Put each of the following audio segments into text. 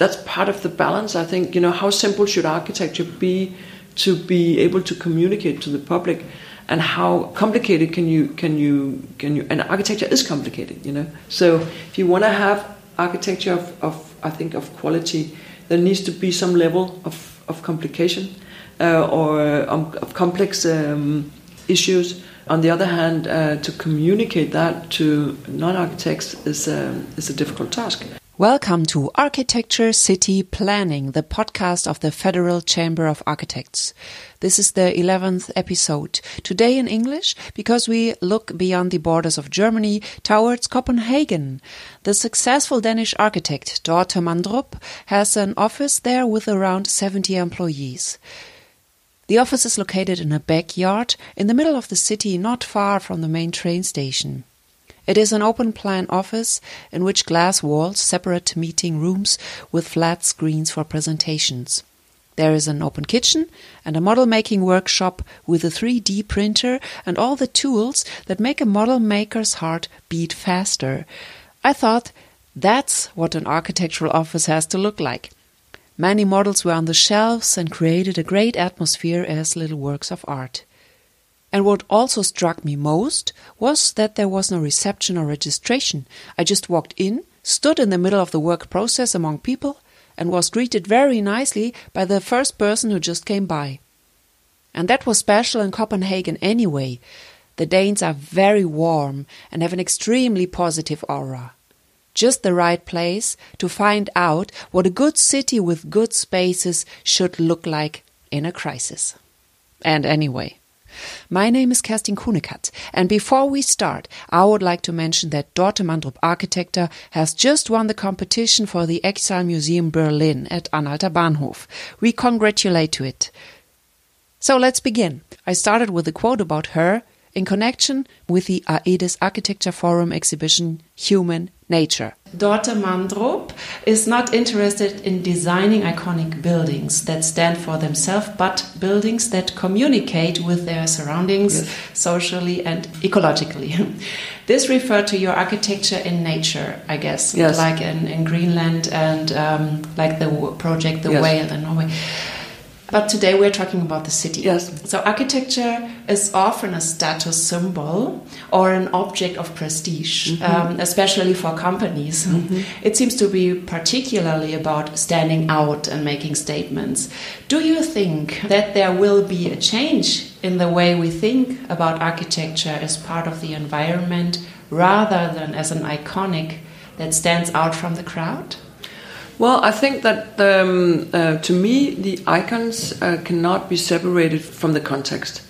that's part of the balance. I think you know how simple should architecture be to be able to communicate to the public, and how complicated can you can you can you and architecture is complicated. You know, so if you want to have architecture of, of I think of quality, there needs to be some level of of complication uh, or um, of complex um, issues. On the other hand, uh, to communicate that to non-architects is um, is a difficult task. Welcome to Architecture City Planning, the podcast of the Federal Chamber of Architects. This is the 11th episode. Today in English because we look beyond the borders of Germany towards Copenhagen. The successful Danish architect Dorte Mandrup has an office there with around 70 employees. The office is located in a backyard in the middle of the city, not far from the main train station. It is an open plan office in which glass walls separate meeting rooms with flat screens for presentations. There is an open kitchen and a model making workshop with a 3D printer and all the tools that make a model maker's heart beat faster. I thought that's what an architectural office has to look like. Many models were on the shelves and created a great atmosphere as little works of art. And what also struck me most was that there was no reception or registration. I just walked in, stood in the middle of the work process among people, and was greeted very nicely by the first person who just came by. And that was special in Copenhagen anyway. The Danes are very warm and have an extremely positive aura. Just the right place to find out what a good city with good spaces should look like in a crisis. And anyway, my name is Kerstin Kuhnekath, and before we start, I would like to mention that Dorte Mandrup Architecture has just won the competition for the Exile Museum Berlin at Anhalter Bahnhof. We congratulate to it. So let's begin. I started with a quote about her in connection with the Aedes Architecture Forum exhibition Human Nature. Dorte Mandrup is not interested in designing iconic buildings that stand for themselves, but buildings that communicate with their surroundings yes. socially and ecologically. this referred to your architecture in nature, I guess, yes. like in, in Greenland and um, like the project The yes. Whale in Norway. But today we're talking about the city. Yes. So architecture is often a status symbol or an object of prestige, mm -hmm. um, especially for companies. Mm -hmm. It seems to be particularly about standing out and making statements. Do you think that there will be a change in the way we think about architecture as part of the environment rather than as an iconic that stands out from the crowd? Well, I think that um, uh, to me, the icons uh, cannot be separated from the context.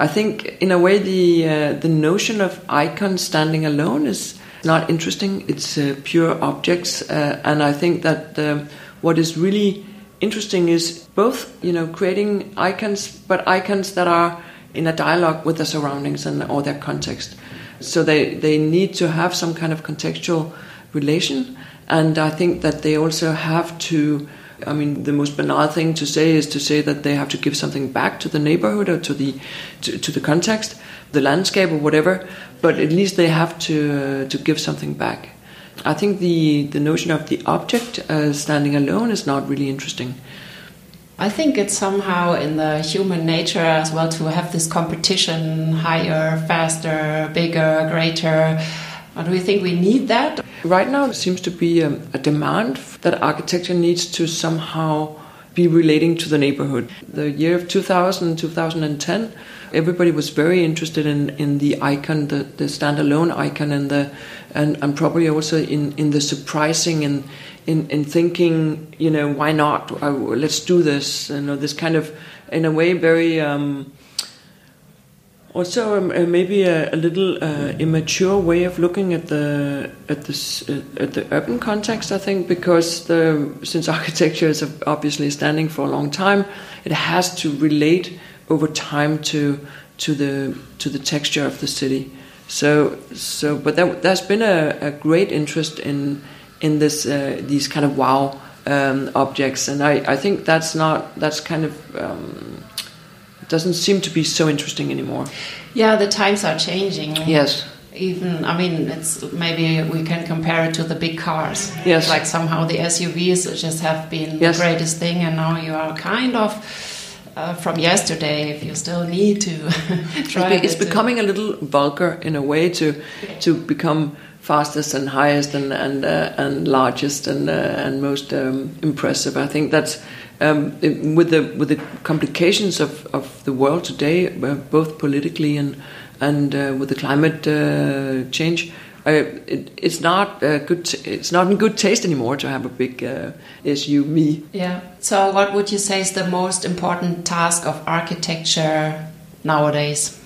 I think, in a way, the uh, the notion of icons standing alone is not interesting. It's uh, pure objects, uh, and I think that what is really interesting is both, you know, creating icons, but icons that are in a dialogue with the surroundings and or their context. So they they need to have some kind of contextual relation and I think that they also have to. I mean, the most banal thing to say is to say that they have to give something back to the neighborhood or to the to, to the context, the landscape or whatever. But at least they have to uh, to give something back. I think the the notion of the object uh, standing alone is not really interesting. I think it's somehow in the human nature as well to have this competition higher, faster, bigger, greater. Do we think we need that? Right now, there seems to be a, a demand that architecture needs to somehow be relating to the neighborhood. The year of 2000, 2010, everybody was very interested in, in the icon, the, the standalone icon, and the and, and probably also in, in the surprising and in, in thinking, you know, why not? Uh, let's do this. You know, this kind of, in a way, very. Um, also um, uh, maybe a, a little uh, immature way of looking at the at this uh, at the urban context. I think because the since architecture is obviously standing for a long time, it has to relate over time to to the to the texture of the city. So so, but there, has been a, a, great interest in in this uh, these kind of wow um, objects, and I, I think that's not that's kind of um, doesn't seem to be so interesting anymore. Yeah, the times are changing. Yes. even i mean it's maybe we can compare it to the big cars Yes. like somehow the suvs just have been Yes. the greatest thing and now you are kind of uh, from yesterday if you still need to try It's, it's it to- becoming a little vulgar in a way to to become fastest and highest and and uh, and largest and uh, and most um, impressive. I think that's um, with the with the complications of, of the world today, uh, both politically and and uh, with the climate uh, change. Uh, it, it's not uh, good. It's not in good taste anymore to have a big uh, SUV. yeah so what would you say is the most important task of architecture nowadays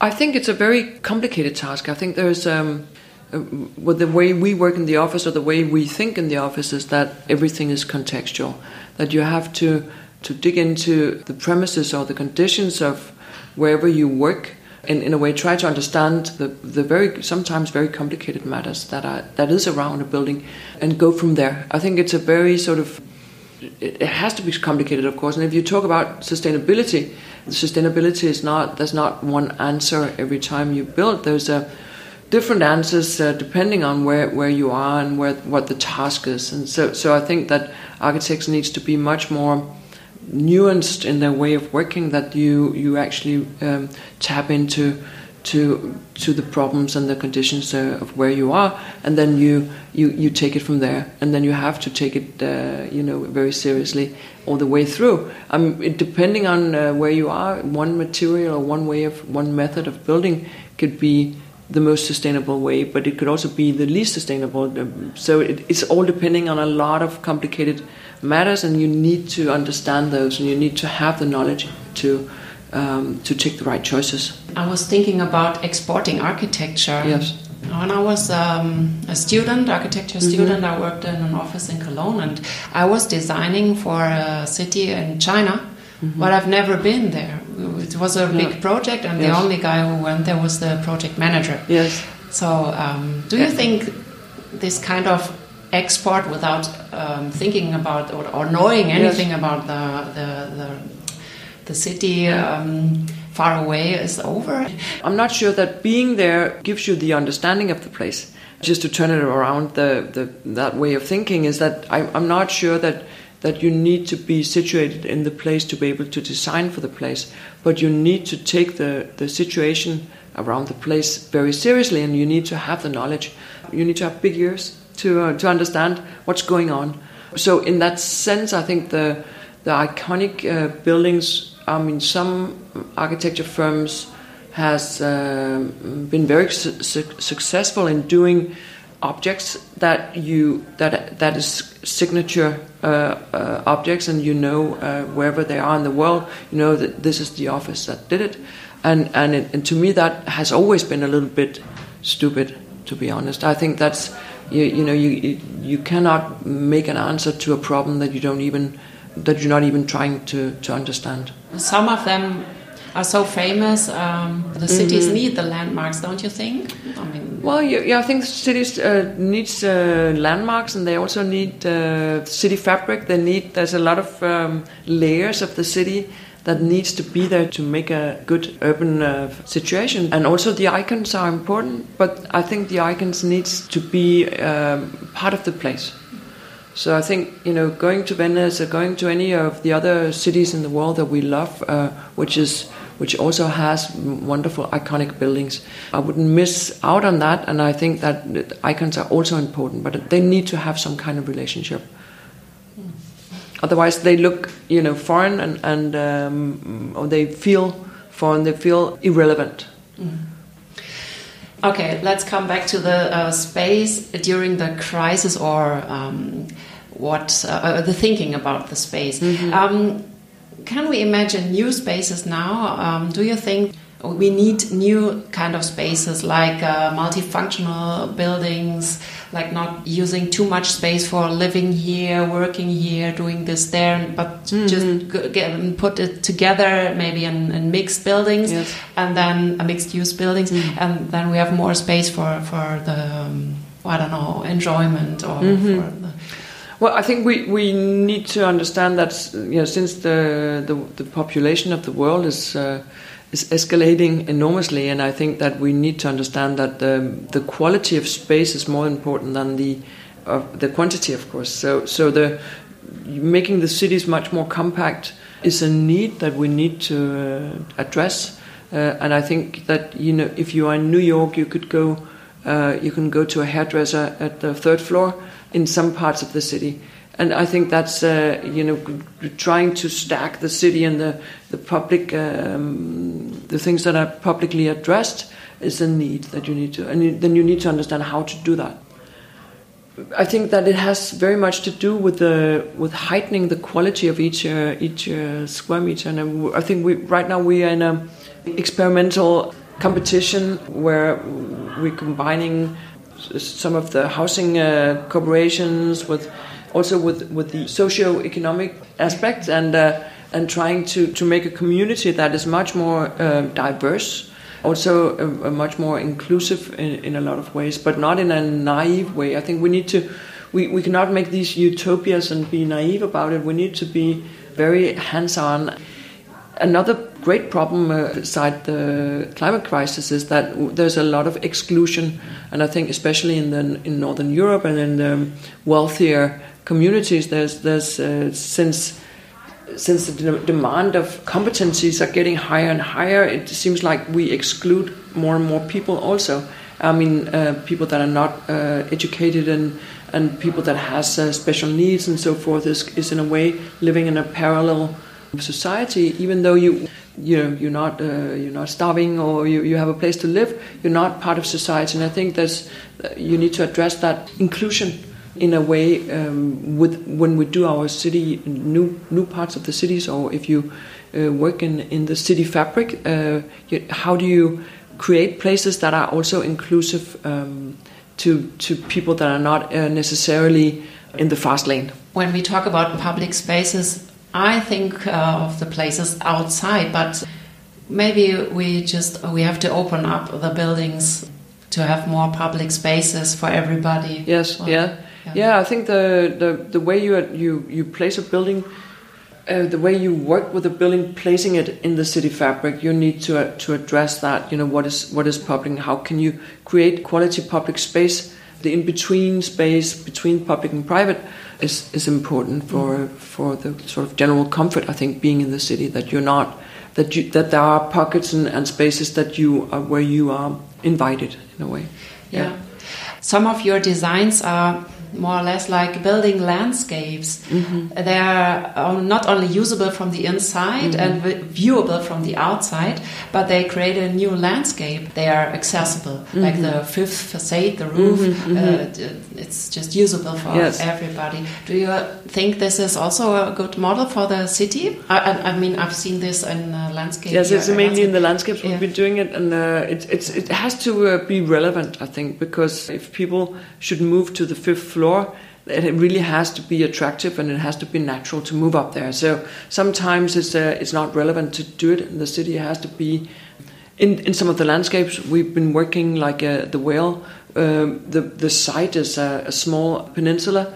I think it's a very complicated task. I think there's um, uh, with the way we work in the office or the way we think in the office is that everything is contextual. That you have to to dig into the premises or the conditions of wherever you work, and in a way try to understand the the very sometimes very complicated matters that are that is around a building, and go from there. I think it's a very sort of it has to be complicated, of course. And if you talk about sustainability, sustainability is not there's not one answer every time you build. There's a different answers uh, depending on where, where you are and where what the task is. And so so I think that architects needs to be much more nuanced in their way of working. That you you actually um, tap into. To, to the problems and the conditions uh, of where you are, and then you, you, you take it from there, and then you have to take it, uh, you know, very seriously all the way through. Um, it, depending on uh, where you are, one material or one way of one method of building could be the most sustainable way, but it could also be the least sustainable. So it, it's all depending on a lot of complicated matters, and you need to understand those, and you need to have the knowledge to um, to take the right choices. I was thinking about exporting architecture. Yes. When I was um, a student, architecture student, I worked in an office in Cologne and I was designing for a city in China, but I've never been there. It was a big Yeah. project, and the only guy who went there was the project manager. Yes. So, um, do you think this kind of export without um, thinking about or, or knowing anything about the the, the, the city um, far away is over? I'm not sure that being there gives you the understanding of the place. Just to turn it around, the, the that way of thinking is that I, I'm not sure that that you need to be situated in the place to be able to design for the place, but you need to take the, the situation around the place very seriously, and you need to have the knowledge. You need to have big ears to uh, to understand what's going on. So in that sense, I think the the iconic uh, buildings. I mean, some architecture firms has um, been very su- su- successful in doing objects that you that that is signature uh, uh, objects, and you know uh, wherever they are in the world, you know that this is the office that did it, and and it, and to me that has always been a little bit stupid, to be honest. I think that's you, you know you you- cannot make an answer to a problem that you don't even that you're not even trying to to understand. Some of them are so famous. Um, the cities need the landmarks, don't you think? I mean, Well, yeah, yeah I think cities uh, needs uh, landmarks, and they also need uh, city fabric. They need there's a lot of um, layers of the city that needs to be there to make a good urban uh, situation. And also the icons are important, but I think the icons needs to be um, part of the place. So I think you know going to Venice or going to any of the other cities in the world that we love, uh, which is which also has wonderful iconic buildings. I wouldn't miss out on that, and I think that icons are also important, but they need to have some kind of relationship. Otherwise, they look you know foreign and and um, or they feel foreign. They feel irrelevant. okay, let's come back to the uh, space during the crisis or um, what uh, the thinking about the space. Um, can we imagine new spaces now? Um, do you think we need new kind of spaces like uh, multifunctional buildings, like not using too much space for living here, working here, doing this there, but just get, put it together maybe in, in mixed buildings Yes. and then a mixed use buildings, and then we have more space for for the um, I don't know enjoyment or for the, Well, I think we, we need to understand that you know since the the, the population of the world is uh, is escalating enormously, and I think that we need to understand that the, the quality of space is more important than the the quantity, of course. So so the making the cities much more compact is a need that we need to uh, address. Uh, and I think that you know if you are in New York, you could go uh, you can go to a hairdresser at the third floor in some parts of the city and I think that's uh, you know trying to stack the city and the the public um, the things that are publicly addressed is a need that you need to and then you need to understand how to do that. I think that it has very much to do with the with heightening the quality of each uh, each uh, square meter, and I think we right now we are in a experimental competition where we're combining some of the housing uh, corporations with also with with the socio-economic aspects, and uh, and trying to to make a community that is much more uh, diverse also a, a much more inclusive in, in, a lot of ways but not in a naive way. I think we need to we, we cannot make these utopias and be naive about it. We need to be very hands-on. Another great problem uh, beside the climate crisis is that there's a lot of exclusion and i think especially in the in northern europe and in the wealthier communities, there's there's uh, since since the demand of competencies are getting higher and higher, it seems like we exclude more and more people. Also, I mean, uh, people that are not uh, educated and and people that has uh, special needs and so forth is is in a way living in a parallel society. Even though you you know you're not uh, you're not starving or you, you have a place to live, you're not part of society. And I think there's uh, you need to address that inclusion in a way um, with when we do our city new new parts of the cities or if you uh, work in in the city fabric uh, you, how do you create places that are also inclusive um, to to people that are not uh, necessarily in the fast lane when we talk about public spaces i think uh, of the places outside but maybe we just we have to open up the buildings to have more public spaces for everybody yes well, yeah yeah, I think the, the, the way you you you place a building, uh, the way you work with a building, placing it in the city fabric, you need to uh, to address that. You know what is what is public? How can you create quality public space? The in between space between public and private is is important for for the sort of general comfort. I think being in the city that you're not that you that there are pockets and, and spaces that you are where you are invited in a way. yeah. yeah. Some of your designs are more or less like building landscapes. Mm-hmm. They are uh, not only usable from the inside mm-hmm. and viewable from the outside, but they create a new landscape. They are accessible, mm-hmm. like the fifth facade, the roof. Mm-hmm. Uh, it's just usable for yes. everybody. Do you think this is also a good model for the city? I, I mean, I've seen this in uh, landscape. Yes, it's mainly in the landscapes yeah. we've been doing it, and uh, it, it's, it has to uh, be relevant, I think, because if people should move to the fifth floor, it really has to be attractive and it has to be natural to move up there. So sometimes it's uh, it's not relevant to do it in the city. It has to be in in some of the landscapes we've been working like uh, the whale. Um, the the site is a, a, small peninsula,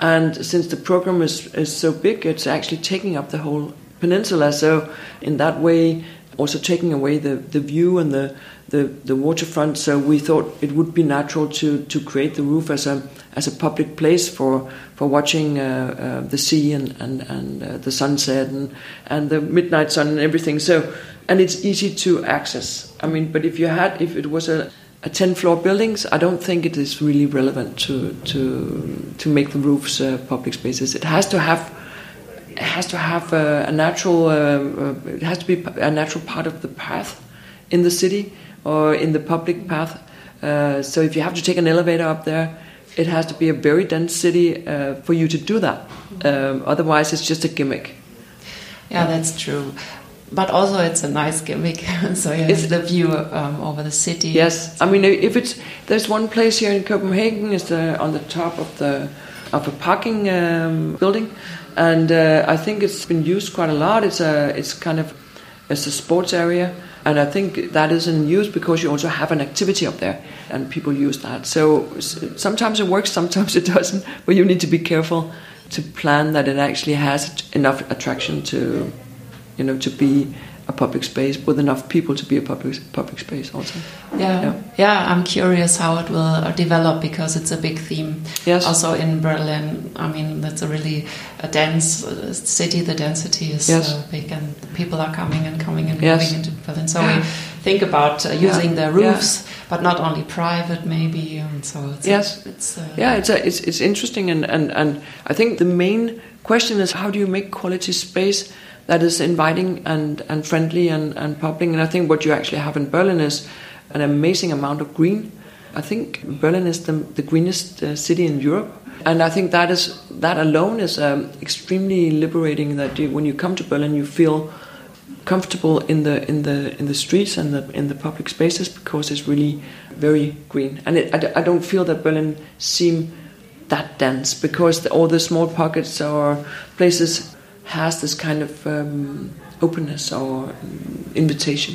and since the program is is so big, it's actually taking up the whole peninsula. So in that way, also taking away the the view and the the, the waterfront. So we thought it would be natural to, to create the roof as a as a public place for for watching uh, uh, the sea and and, and uh, the sunset and and the midnight sun and everything. So and it's easy to access. I mean, but if you had if it was a a 10 floor buildings, I don't think it is really relevant to to to make the roofs uh, public spaces. It has to have has to have a, a natural uh, uh, it has to be a natural part of the path in the city or in the public path. Uh, so if you have to take an elevator up there, it has to be a very dense city uh, for you to do that. Um, otherwise, it's just a gimmick. Yeah, that's true. But also, it's a nice gimmick. so you it's, the view um, over the city. Yes, I mean, if it's there's one place here in Copenhagen is the, on the top of the of a parking um, building, and uh, I think it's been used quite a lot. It's a it's kind of it's a sports area and I think that is in use because you also have an activity up there and people use that. So sometimes it works, sometimes it doesn't, but you need to be careful to plan that it actually has enough attraction to, you know, to be a public space with enough people to be a public public space also. Yeah, Yeah. yeah. I'm curious how it will develop because it's a big theme. Yes. Also in Berlin, I mean, that's a really a dense uh, city. The density is Yes. uh, big, and people are coming and coming and Yes. moving into Berlin. So we think about uh, using Yeah. the roofs, but not only private, maybe. And so it's Yes. it's uh, Yeah, it's a, it's it's interesting, and, and and I think the main question is how do you make quality space that is inviting and and friendly and and public? And I think what you actually have in Berlin is an amazing amount of green. I think Berlin is the the greenest uh, city in Europe, and I think that is that alone is um, extremely liberating. That you, when you come to Berlin, you feel comfortable in the in the in the streets and the in the public spaces because it's really very green and it, I, I don't feel that Berlin seem that dense because the, all the small pockets or places has this kind of um, openness or um, invitation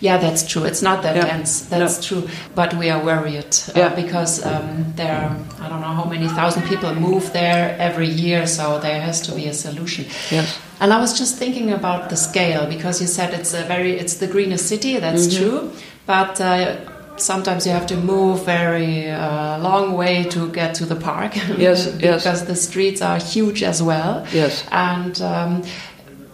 Yeah, that's true. It's not that Yeah. dense. That's true. But we are worried uh, Yeah. because um, there, are, I don't know how many thousand people move there every year. So there has to be a solution. Yes. And I was just thinking about the scale because you said it's a very, it's the greenest city. That's Mm-hmm. true. But uh, sometimes you have to move very uh, long way to get to the park. Yes, yes. because the streets are huge as well. Yes. And um,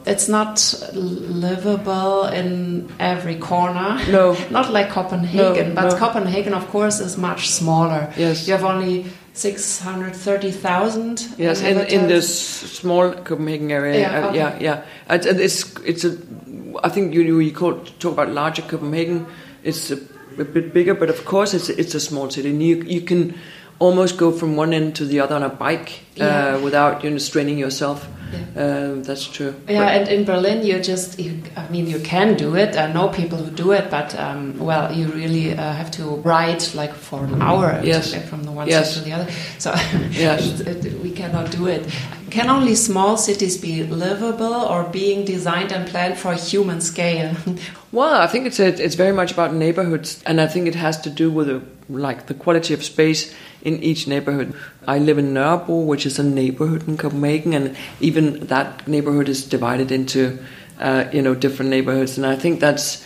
it's not livable in every corner. No. not like Copenhagen, No, but no. Copenhagen, of course, is much smaller. Yes. You have only 630,000 Yes, in, in this small Copenhagen area. Yeah, uh, okay. yeah, yeah. It- it- It's it's a. I think you you you call, talk about larger Copenhagen. It's a, a bit bigger, but of course it's it's a small city. And you you can almost go from one end to the other on a bike Yeah. uh, without you know straining yourself. Uh, that's true. Yeah, and in Berlin, you just, you, I mean, you can do it. I know people who do it, but, um, well, you really uh, have to ride like for an hour Yes. to get from the one Yes. side to the other. So Yes. it- it- we cannot do it. Can only small cities be livable or being designed and planned for a human scale? Well, I think it's a, it's very much about neighborhoods, and I think it has to do with the, like the quality of space in each neighborhood. I live in Nørrebro, which is a neighborhood in Copenhagen, and even that neighborhood is divided into uh, you know different neighborhoods, and I think that's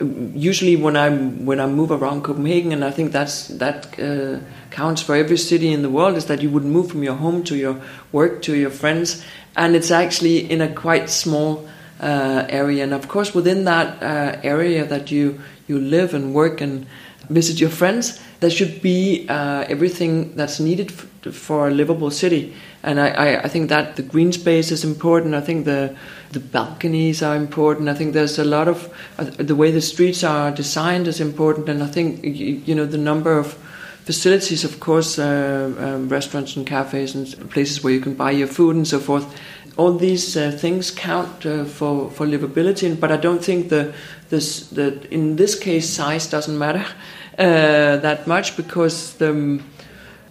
usually when I when I move around Copenhagen, and I think that's that uh, counts for every city in the world is that you would move from your home to your work to your friends, and it's actually in a quite small uh, area, and of course within that uh, area that you you live and work and visit your friends, there should be uh, everything that's needed f- for a livable city. And I, I, I think that the green space is important. I think the the balconies are important. I think there's a lot of uh, the way the streets are designed is important. And I think you, you know the number of facilities, of course, uh, um, restaurants and cafes and places where you can buy your food and so forth. All these uh, things count uh, for for livability, but I don't think the this the in this case size doesn't matter uh, that much because the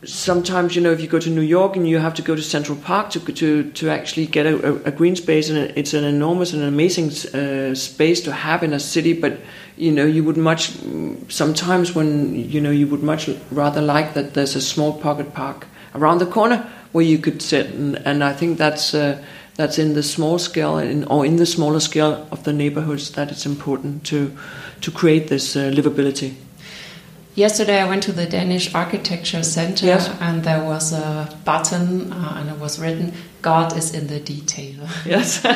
sometimes you know if you go to New York and you have to go to Central Park to to to actually get a, a, green space and it's an enormous and amazing uh, space to have in a city but you know you would much sometimes when you know you would much rather like that there's a small pocket park around the corner where you could sit and, and I think that's uh, that's in the small scale in, or in the smaller scale of the neighborhoods that it's important to to create this uh, livability Yesterday, I went to the Danish Architecture Center, Yes. and there was a button, uh, and it was written, "God is in the detail." yes so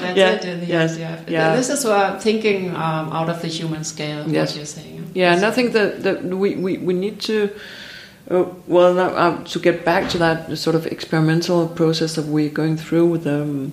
that's Yeah, it. In the yes, end, yeah. yeah. This is uh, thinking um, out of the human scale. Yes. What you're saying. Yeah, and I think that, that we, we, we need to, uh, well, now, uh, to get back to that sort of experimental process that we're going through with the, um,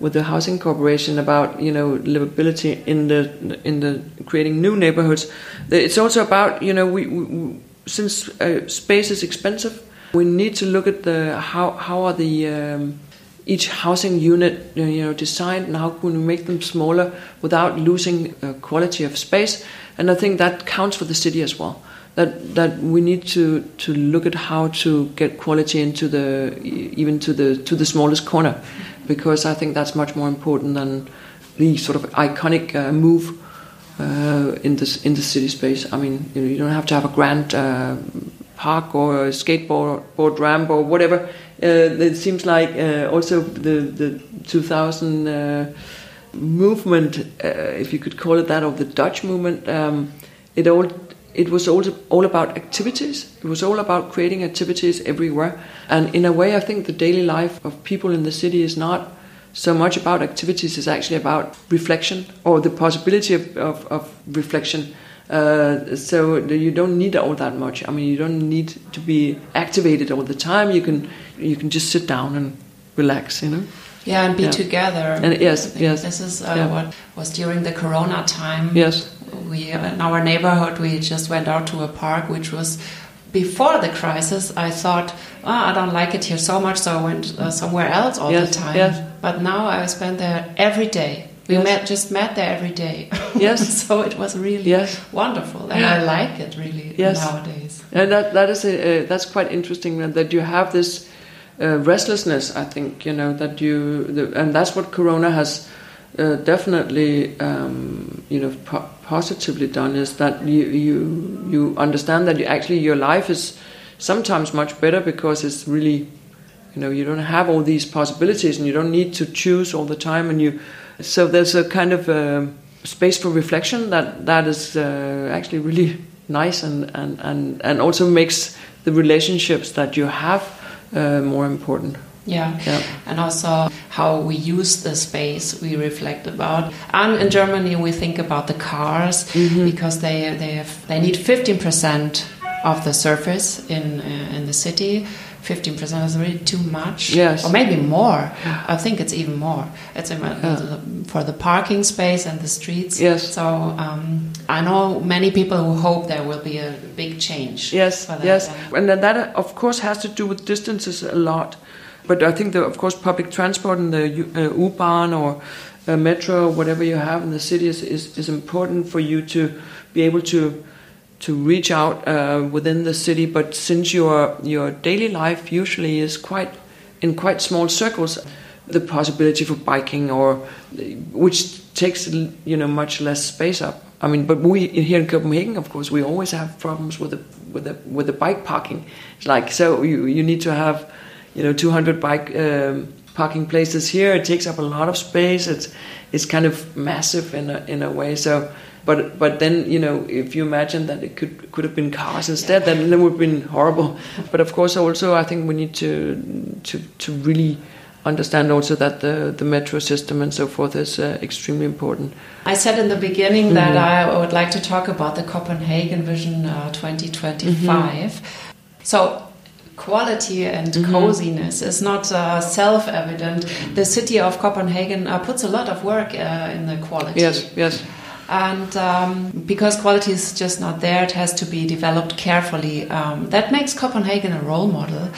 with the housing corporation about you know livability in the in the creating new neighborhoods. It's also about you know we, we since uh, space is expensive, we need to look at the how how are the um, each housing unit you know designed and how can we make them smaller without losing uh, quality of space and i think that counts for the city as well that that we need to to look at how to get quality into the even to the to the smallest corner because i think that's much more important than the sort of iconic uh, move uh, in this in the city space i mean you, know, you don't have to have a grand uh, park or a skateboard board ramp or whatever. Uh, it seems like uh, also the the 2000 uh, movement, if you could call it that, of the Dutch movement, um, it all it was all all about activities. It was all about creating activities everywhere, and in a way, I think the daily life of people in the city is not so much about activities. It's actually about reflection or the possibility of, of, of reflection. Uh, so you don't need all that much. I mean, you don't need to be activated all the time. You can you can just sit down and relax. You know. Yeah, and be Yeah. together. And yes, yes. This is uh, Yeah. what was during the Corona time. Yes. We in our neighborhood we just went out to a park which was before the crisis. I thought, oh, I don't like it here so much, so I went uh, somewhere else all Yes, the time. yes. But now I spend there every day. We Yes. met just met there every day. Yes. so it was really Yes. wonderful, and I like it really Yes. nowadays. And that that is a, uh, that's quite interesting that- you have this uh, restlessness. I think you know that you the, and that's what Corona has uh, definitely um, you know positively done is that you you you understand that you actually your life is sometimes much better because it's really you know you don't have all these possibilities and you don't need to choose all the time and you so there's a kind of um space for reflection that that is uh, actually really nice and, and, and, and also makes the relationships that you have uh, more important Yeah. Yeah. and also how we use the space we reflect about. And in Germany, we think about the cars Mm-hmm. because they they have they need fifteen percent of the surface in uh, in the city. Fifteen percent is really too much, Yes. or maybe more. I think it's even more. It's a, for the parking space and the streets. Yes. So um, I know many people who hope there will be a big change. Yes, for that. yes, And- that of course has to do with distances a lot. But I think that of course public transport and the uh, U-Bahn or uh, metro whatever you have in the city is, is, is important for you to be able to to reach out uh, within the city. But since your your daily life usually is quite in quite small circles, the possibility for biking or which takes you know much less space up. I mean, but we here in Copenhagen, of course, we always have problems with the with the with the bike parking. It's like so you you need to have you know 200 bike um, parking places here. It takes up a lot of space. It's it's kind of massive in a in a way. So. But but then you know if you imagine that it could could have been cars instead, then it would have been horrible. But of course, also I think we need to to to really understand also that the the metro system and so forth is uh, extremely important. I said in the beginning that Mm-hmm. I would like to talk about the Copenhagen Vision uh, 2025. Mm-hmm. So, quality and coziness is not uh, self evident. The city of Copenhagen uh, puts a lot of work uh, in the quality. Yes, yes, And um, because quality is just not there, it has to be developed carefully. Um, that makes Copenhagen a role model.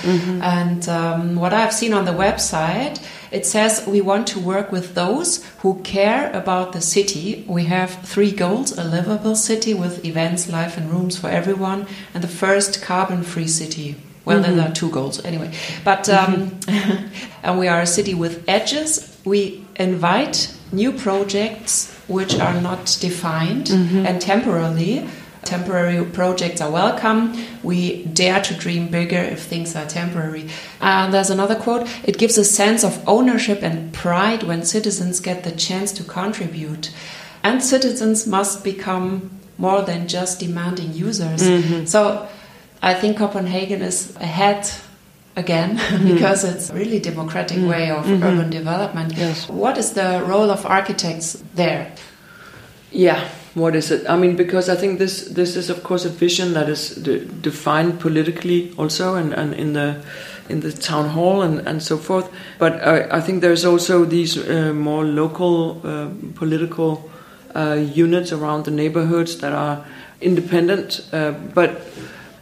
And um, what I've seen on the website, it says we want to work with those who care about the city. We have three goals a livable city with events, life, and rooms for everyone, and the first carbon free city. Well, then there mm-hmm. are two goals anyway. But um, mm-hmm. and we are a city with edges. We invite new projects which are not defined mm-hmm. and temporarily. Temporary projects are welcome. We dare to dream bigger if things are temporary. And there's another quote it gives a sense of ownership and pride when citizens get the chance to contribute. And citizens must become more than just demanding users. So I think Copenhagen is ahead again because it's a really democratic way of urban development. Yes. What is the role of architects there? yeah. What is it? I mean, because I think this this is of course a vision that is de- defined politically also, and, and in the in the town hall and, and so forth. But I, I think there's also these uh, more local uh, political uh, units around the neighborhoods that are independent. Uh, but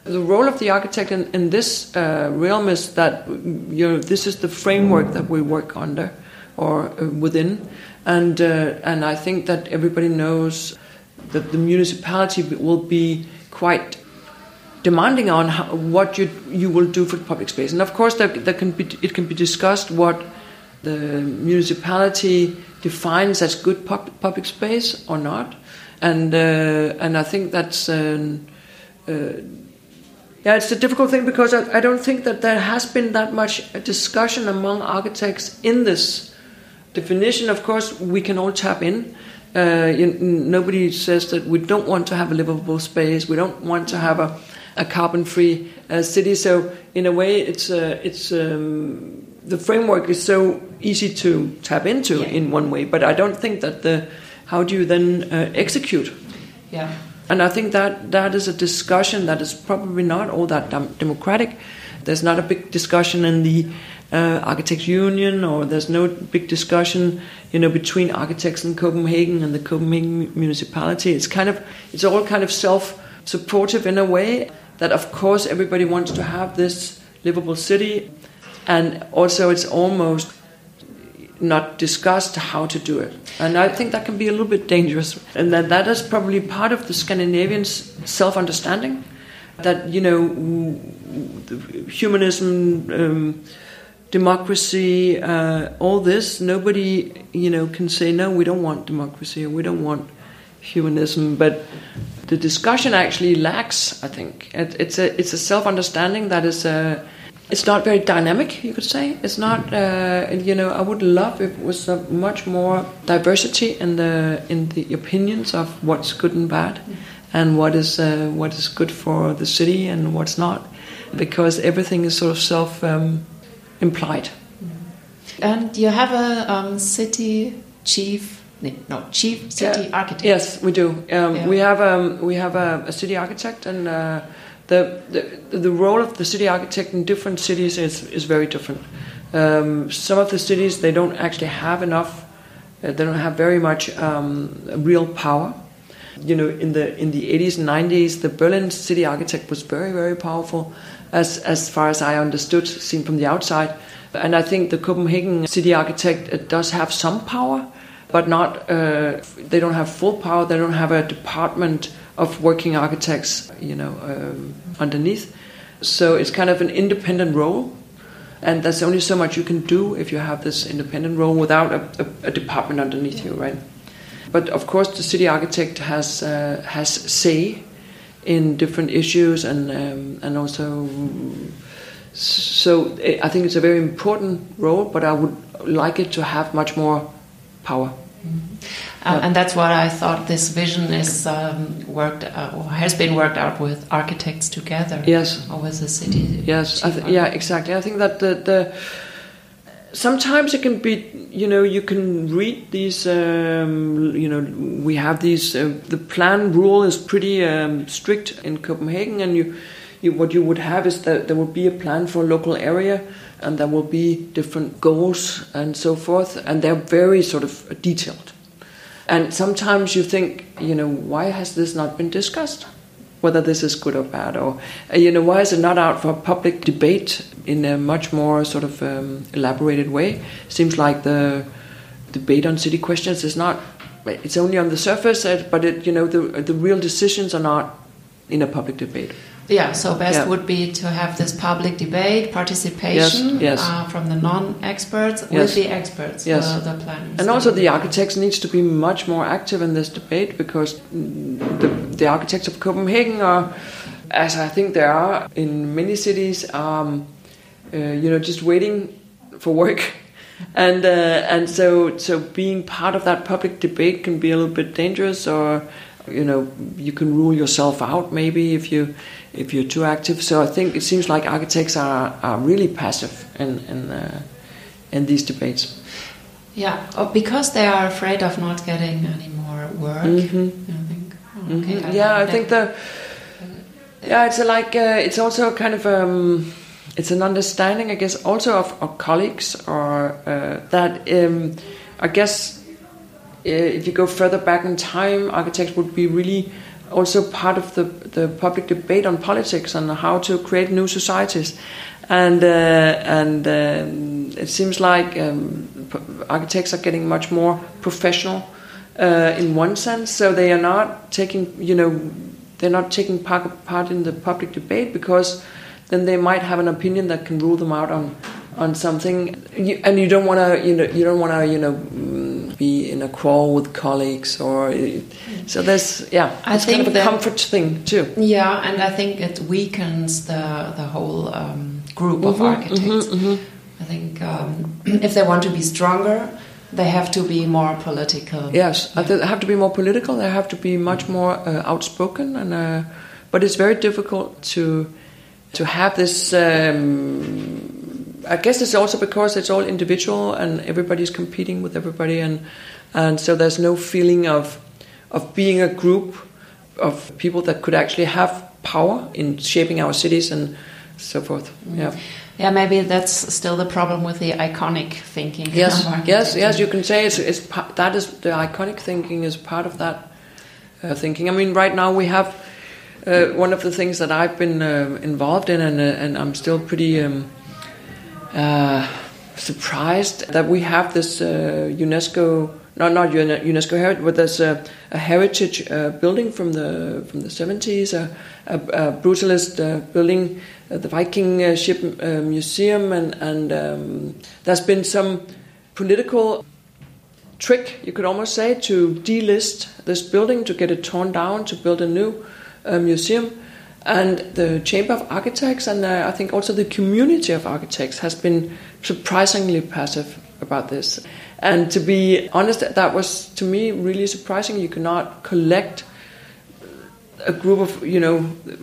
the role of the architect in, in this uh, realm is that you know this is the framework that we work under or uh, within, and uh, and I think that everybody knows that the municipality will be quite demanding on how, what you you will do for the public space, and of course there, there can be it can be discussed what the municipality defines as good pub, public space or not, and uh, and I think that's. Um, uh, yeah, it's a difficult thing because I, I don't think that there has been that much discussion among architects in this definition, of course, we can all tap in. Uh, you, nobody says that we don't want to have a livable space. We don't want to have a, a carbon-free uh, city. So, in a way, it's uh, it's um, the framework is so easy to tap into Yeah. in one way. But I don't think that the how do you then uh, execute? Yeah. And I think that that is a discussion that is probably not all that dem- democratic. There's not a big discussion in the uh, architects union, or there's no big discussion, you know, between architects in Copenhagen and the Copenhagen municipality. It's kind of, it's all kind of self-supportive in a way. That of course everybody wants to have this livable city, and also it's almost not discussed how to do it. And I think that can be a little bit dangerous. And that, that is probably part of the Scandinavians' self understanding that, you know, humanism, um, democracy, uh, all this, nobody, you know, can say, no, we don't want democracy or we don't want humanism. But the discussion actually lacks, I think. It, it's a, it's a self understanding that is. Uh, it's not very dynamic, you could say. It's not, uh, you know. I would love if it was much more diversity in the in the opinions of what's good and bad, and what is uh, what is good for the city and what's not, because everything is sort of self um, implied. And you have a um, city chief, no, chief city Yeah. architect. Yes, we do. Um, Yeah. We have um, we have a, a city architect, and uh, the, the the role of the city architect in different cities is is very different. Um, some of the cities they don't actually have enough. Uh, they don't have very much um, real power. You know, in the in the 80s and 90s, the Berlin city architect was very very powerful, as as far as I understood, seen from the outside. And I think the Copenhagen city architect uh, does have some power, but not. Uh, they don't have full power. They don't have a department of working architects, you know, um, underneath. So it's kind of an independent role, and there's only so much you can do if you have this independent role without a, a, a department underneath you, right? But of course, the city architect has uh, has say in different issues, and um, and also. So I think it's a very important role, but I would like it to have much more power. Uh, and that's what I thought this vision is um, worked uh, or has been worked out with architects together. Yes. Or with the city. Yes, I th- yeah, exactly. I think that the, the sometimes it can be, you know, you can read these, um, you know, we have these. Uh, the plan rule is pretty um, strict in Copenhagen, and you, you, what you would have is that there would be a plan for a local area, and there will be different goals and so forth, and they're very sort of detailed. And sometimes you think, you know, why has this not been discussed? Whether this is good or bad, or uh, you know, why is it not out for public debate in a much more sort of um, elaborated way? Seems like the debate on city questions is not. It's only on the surface, uh, but it, you know, the the real decisions are not in a public debate. Yeah, so best Yeah. would be to have this public debate, participation Yes, yes. Uh, from the non-experts Yes. with the experts, Yes. the, the planners. And also, the architects needs to be much more active in this debate because mm, the, the architects of Copenhagen are, as I think there are in many cities, um, uh, you know, just waiting for work, and uh, and so so being part of that public debate can be a little bit dangerous, or you know, you can rule yourself out maybe if you if you're too active. So I think it seems like architects are are really passive in in uh, in these debates. Yeah, oh, because they are afraid of not getting any more work. Mhm. I think. Oh, okay, Yeah, I that- think the yeah, it's a like uh, it's also kind of um, it's an understanding, I guess, also of, of colleagues or uh, that um, I guess if you go further back in time, architects would be really also part of the the public debate on politics and how to create new societies, and uh, and um, it seems like um, architects are getting much more professional uh, in one sense. So they are not taking, you know, they're not taking part, part in the public debate because then they might have an opinion that can rule them out on on something. You, and you don't want to, you know, you don't want to, you know, mm, in a quarrel with colleagues or. So there's, yeah, I it's kind of a that- comfort thing too. Yeah, and I think it weakens the the whole um, group of Mhm, architects. mhm, mhm. I think um, if they want to be stronger, They have to be more political. Yes, yeah. they have to be more political. They have to be much more uh, outspoken, and uh, but it's very difficult to to have this. Um, I guess it's also because it's all individual and everybody's competing with everybody, and and so there's no feeling of of being a group of people that could actually have power in shaping our cities and so forth. Yeah. Yeah, maybe that's still the problem with the iconic thinking. Yes, yes, yes. You can say it's, it's that is the iconic thinking is part of that uh, thinking. I mean, right now we have uh, one of the things that I've been uh, involved in, and uh, and I'm still pretty um, uh, surprised that we have this uh, UNESCO. Not not UNESCO heritage, but there's a, a heritage building from the from the 70s, a, a, a brutalist building uh, the Viking uh, ship uh, museum, and and um, there's been some political trick, you could almost say, to delist this building to get it torn down to build a new uh, museum. And the Chamber of Architects, and uh, I think also the community of architects, has been surprisingly passive about this. And to be honest, that was to me really surprising. You cannot collect a group of you know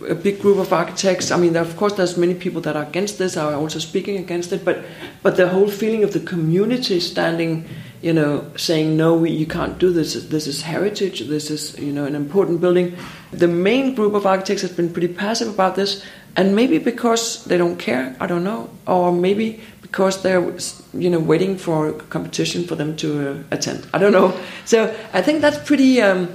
a big group of architects. I mean of course there's many people that are against this are also speaking against it but but the whole feeling of the community standing you know saying no we, you can't do this. This is heritage. This is you know an important building. The main group of architects has been pretty passive about this and maybe because they don't care i don't know or maybe because they're you know waiting for competition for them to uh, attend i don't know so i think that's pretty um,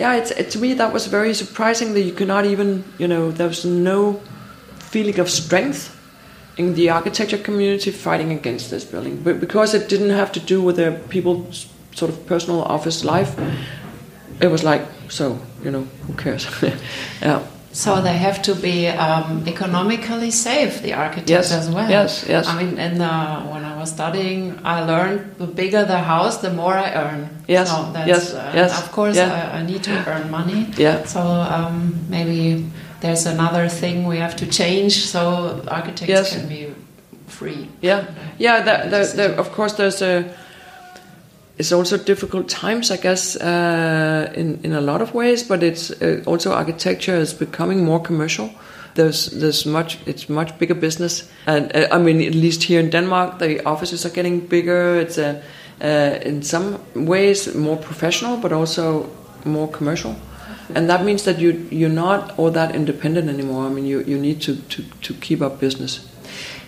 yeah, it's, it, to me that was very surprising that you could not even, you know, there was no feeling of strength in the architecture community fighting against this building, but because it didn't have to do with their people's sort of personal office life, it was like, so you know, who cares? yeah. So they have to be um, economically safe, the architects yes, as well. Yes, yes. I mean, in the, when I was studying, I learned the bigger the house, the more I earn. Yes, so yes, uh, yes. Of course, yeah. I, I, need to earn money. Yeah. So um, maybe there's another thing we have to change so architects yes. can be free. Yeah, yeah. That, that, of course, there's a it's also difficult times, I guess, uh, in in a lot of ways. But it's uh, also architecture is becoming more commercial. There's there's much it's much bigger business, and uh, I mean at least here in Denmark, the offices are getting bigger. It's a uh, in some ways more professional, but also more commercial. And that means that you you're not all that independent anymore. I mean, you, you need to, to, to keep up business.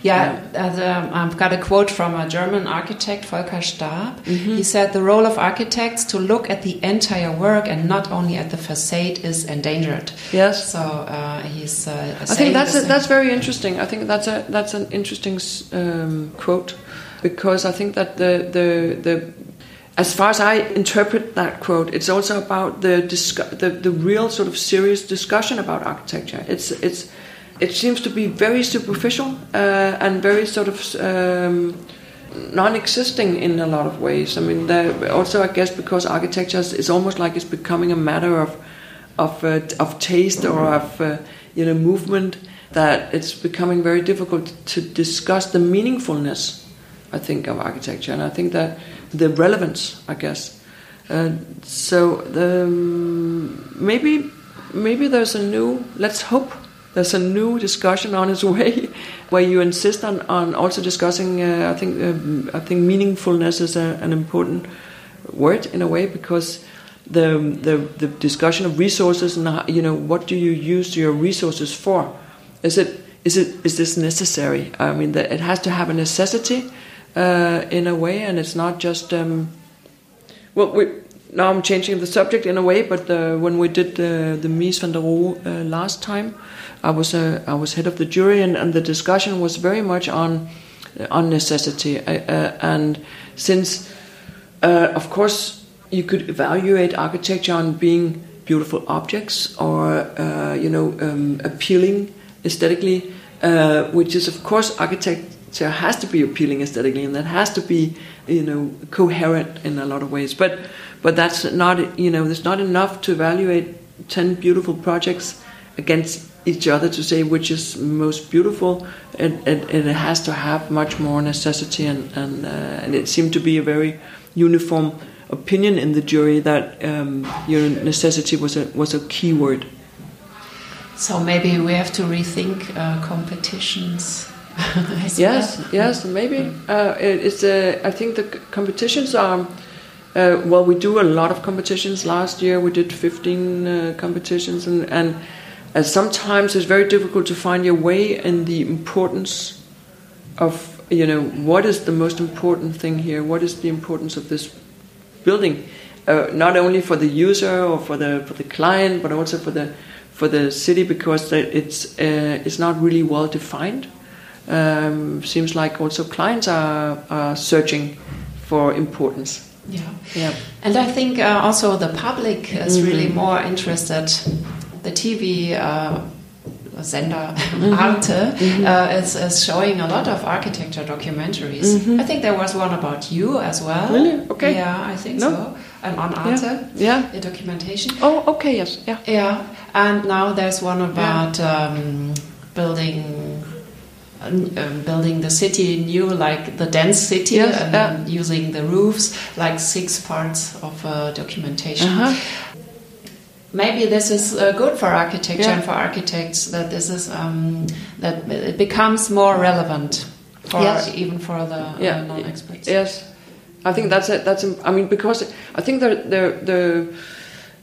Yeah, um, I've got a quote from a German architect, Volker Staab. Mm -hmm. He said, The role of architects to look at the entire work and not only at the facade is endangered. Yes. So uh, he's. Uh, I think that's, a, that's very interesting. I think that's, a, that's an interesting um, quote because I think that the, the, the as far as I interpret that quote, it's also about the, the the real sort of serious discussion about architecture. It's it's it seems to be very superficial uh, and very sort of um, non-existing in a lot of ways. I mean, also I guess because architecture is almost like it's becoming a matter of of uh, of taste or of uh, you know movement that it's becoming very difficult to discuss the meaningfulness. I think of architecture, and I think that the relevance, I guess. Uh, so the, um, maybe maybe there's a new. Let's hope there's a new discussion on its way where you insist on, on also discussing uh, I think uh, I think meaningfulness is a, an important word in a way because the, the the discussion of resources and you know what do you use your resources for? Is it is it is this necessary? I mean that it has to have a necessity uh, in a way and it's not just um, well we, now I'm changing the subject in a way but uh, when we did the the Mies van der Rohe uh, last time I was a, I was head of the jury, and, and the discussion was very much on on necessity. Uh, and since, uh, of course, you could evaluate architecture on being beautiful objects or uh, you know um, appealing aesthetically, uh, which is of course architecture has to be appealing aesthetically, and that has to be you know coherent in a lot of ways. But but that's not you know there's not enough to evaluate ten beautiful projects against each other to say which is most beautiful. and it, it has to have much more necessity, and and, uh, and it seemed to be a very uniform opinion in the jury that um, your necessity was a was a key word. So maybe we have to rethink uh, competitions. yes, yes, maybe uh, it, it's. Uh, I think the competitions are. Uh, well, we do a lot of competitions. Last year we did 15 uh, competitions, and, and and sometimes it's very difficult to find your way in the importance of you know what is the most important thing here? What is the importance of this building? Uh, not only for the user or for the for the client but also for the for the city because it's uh, it's not really well defined. Um, seems like also clients are, are searching for importance. Yeah. Yeah. And i think uh, also the public is mm -hmm. really more interested the TV uh, Sender mm-hmm. Arte mm-hmm. Uh, is, is, showing a lot of architecture documentaries. Mm-hmm. I think there was one about you as well. Really? Okay. Yeah, I think no? so. And on Arte, yeah. yeah. a documentation. Oh, okay, yes, yeah. Yeah, and now there's one about yeah. um, building um, building the city new, like the dense city, yes, and yeah. using the roofs, like six parts of uh, documentation. Uh-huh maybe this is uh, good for architecture yeah. and for architects that this is um, that it becomes more relevant for yes. even for the uh, yeah. uh, non-experts. Yes, I think that's it. That's I mean because I think the the the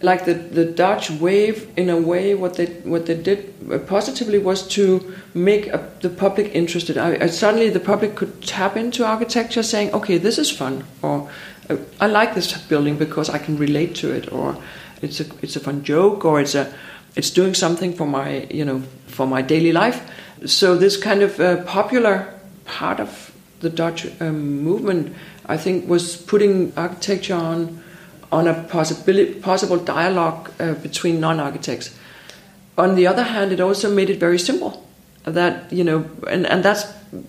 like the, the Dutch wave in a way what they what they did positively was to make a, the public interested. I, I, suddenly the public could tap into architecture, saying, "Okay, this is fun," or "I like this building because I can relate to it," or it's a it's a fun joke or it's a it's doing something for my you know for my daily life. So this kind of uh, popular part of the Dutch um, movement, I think, was putting architecture on on a possibility possible dialogue uh, between non-architects. On the other hand, it also made it very simple. That you know, and, and that's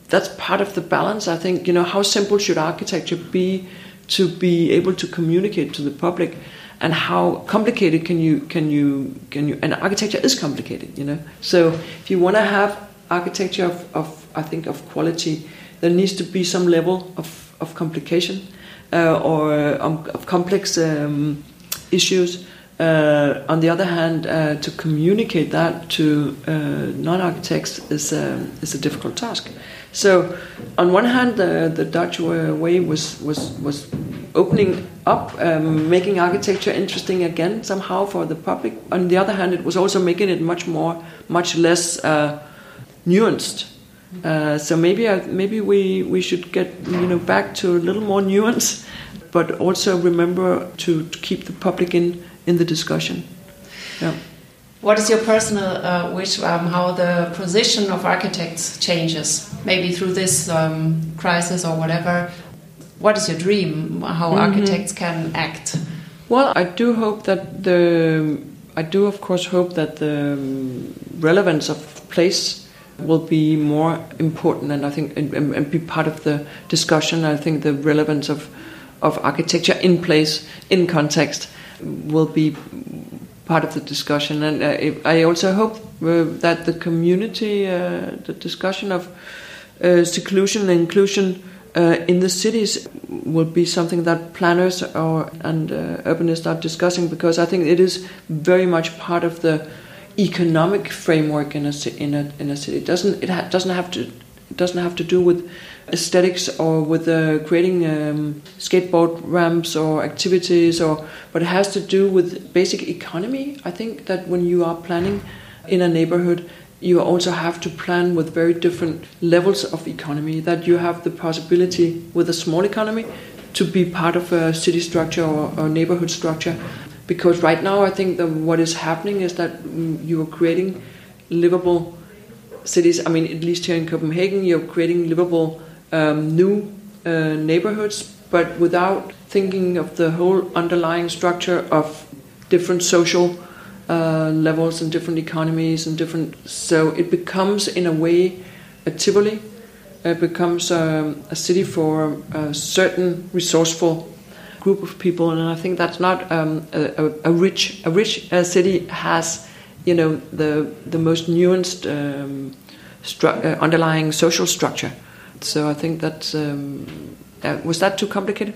that's part of the balance. I think you know how simple should architecture be to be able to communicate to the public and how complicated can you can you can you and architecture is complicated you know so if you want to have architecture of, of i think of quality there needs to be some level of, of complication uh, or um, of complex um, issues uh, on the other hand, uh, to communicate that to uh, non-architects is um, is a difficult task. So, on one hand, the, the Dutch way was was was opening up, um, making architecture interesting again somehow for the public. On the other hand, it was also making it much more, much less uh, nuanced. Uh, so maybe uh, maybe we, we should get you know back to a little more nuance, but also remember to, to keep the public in in the discussion. Yeah. What is your personal uh, wish? Um, how the position of architects changes, maybe through this um, crisis or whatever? what is your dream? How mm -hmm. architects can act? Well, I do hope that the I do of course hope that the relevance of place will be more important, and I think and, and be part of the discussion. I think the relevance of of architecture in place, in context, will be part of the discussion. And uh, I also hope uh, that the community, uh, the discussion of uh, seclusion and inclusion uh, in the cities will be something that planners or and uh, urbanists are discussing because I think it is very much part of the economic framework in a in a in a city. It doesn't it ha doesn't have to doesn't have to do with aesthetics or with uh, creating um, skateboard ramps or activities or but it has to do with basic economy. I think that when you are planning in a neighborhood you also have to plan with very different levels of economy. That you have the possibility with a small economy to be part of a city structure or, or neighborhood structure. Because right now, I think that what is happening is that you are creating livable cities. I mean, at least here in Copenhagen, you're creating livable um, new uh, neighborhoods, but without thinking of the whole underlying structure of different social uh, levels and different economies and different. So it becomes, in a way, a Tivoli. It becomes um, a city for a certain resourceful group of people, and I think that's not um, a, a, rich. A rich uh, city has you know the the most nuanced um, stru- uh, underlying social structure. So I think that um, uh, was that too complicated.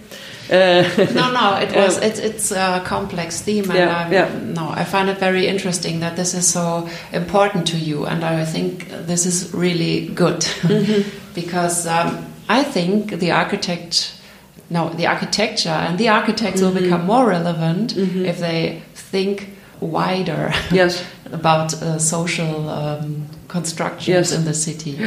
Uh, no, no, it was. it's it's a complex theme, and yeah, yeah. no, I find it very interesting that this is so important to you, and I think this is really good mm -hmm. because um, I think the architect. No, the architecture and the architects mm -hmm. will mm-hmm. become more relevant mm -hmm. if they think wider yes. about uh, social um, constructions yes. in the city.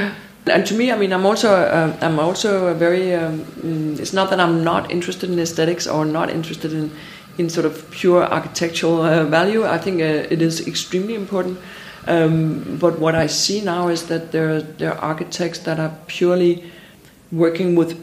And to me, I mean, I'm also uh, I'm also a very. Um, mm, it's not that I'm not interested in aesthetics or not interested in in sort of pure architectural uh, value. I think uh, it is extremely important. Um, but what I see now is that there there are architects that are purely working with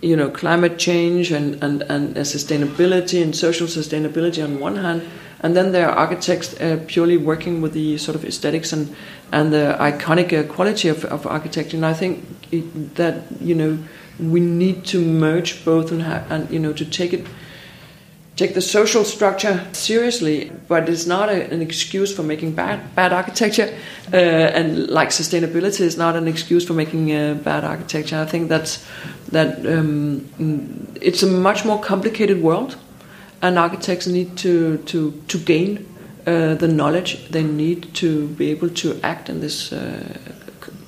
you know climate change and and and sustainability and social sustainability on one hand and then there are architects uh, purely working with the sort of aesthetics and and the iconic uh, quality of, of architecture. And I think it, that you know we need to merge both and, ha- and you know to take it take the social structure seriously, but it's not a, an excuse for making bad bad architecture, uh, and like sustainability is not an excuse for making uh, bad architecture. I think that's that um, it's a much more complicated world, and architects need to to to gain uh, the knowledge they need to be able to act in this uh,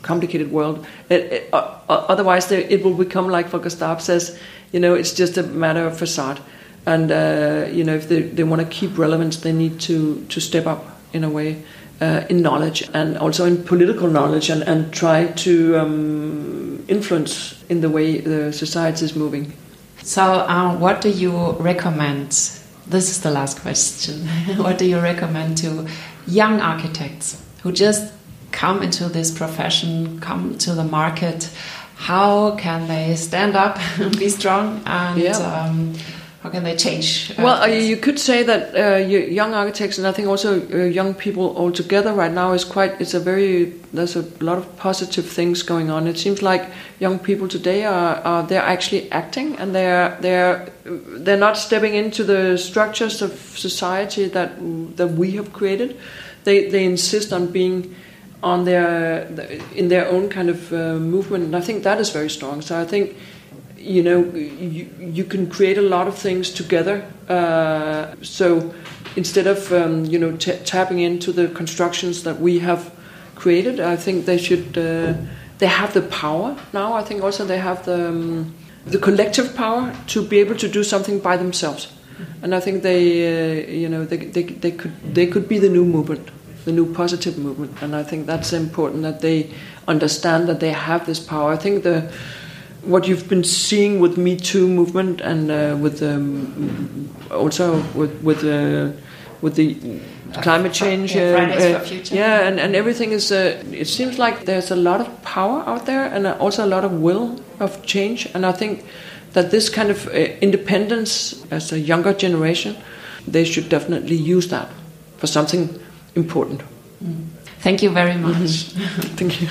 complicated world. It, it, uh, otherwise, they, it will become like Volker Staab says, you know, it's just a matter of facade. And uh, you know, if they, they want to keep relevance, they need to to step up in a way. Uh, in knowledge and also in political knowledge and, and try to um, influence in the way the society is moving. So, uh, what do you recommend? This is the last question. what do you recommend to young architects who just come into this profession, come to the market? How can they stand up, be strong, and yeah. um, how can they change? Uh, well, uh, you could say that uh, young architects and I think also uh, young people altogether right now is quite. It's a very there's a lot of positive things going on. It seems like young people today are, are they're actually acting and they're they're they're not stepping into the structures of society that that we have created. They they insist on being on their in their own kind of uh, movement, and I think that is very strong. So I think you know you, you can create a lot of things together. Uh, so instead of um, you know tapping into the constructions that we have created i think they should uh, they have the power now. I think also they have the um, the collective power to be able to do something by themselves. And i think they uh, you know they, they, they could they could be the new movement the new positive movement. And i think that's important that they understand that they have this power. I think the what you've been seeing with Me Too movement and uh, with um, also with with uh, with the climate change, yeah, uh, yeah, and, and everything is. Uh, it seems like there's a lot of power out there and also a lot of will of change, and I think that this kind of uh, independence as a younger generation, they should definitely use that for something important. Mm. Thank you very much. Thank you.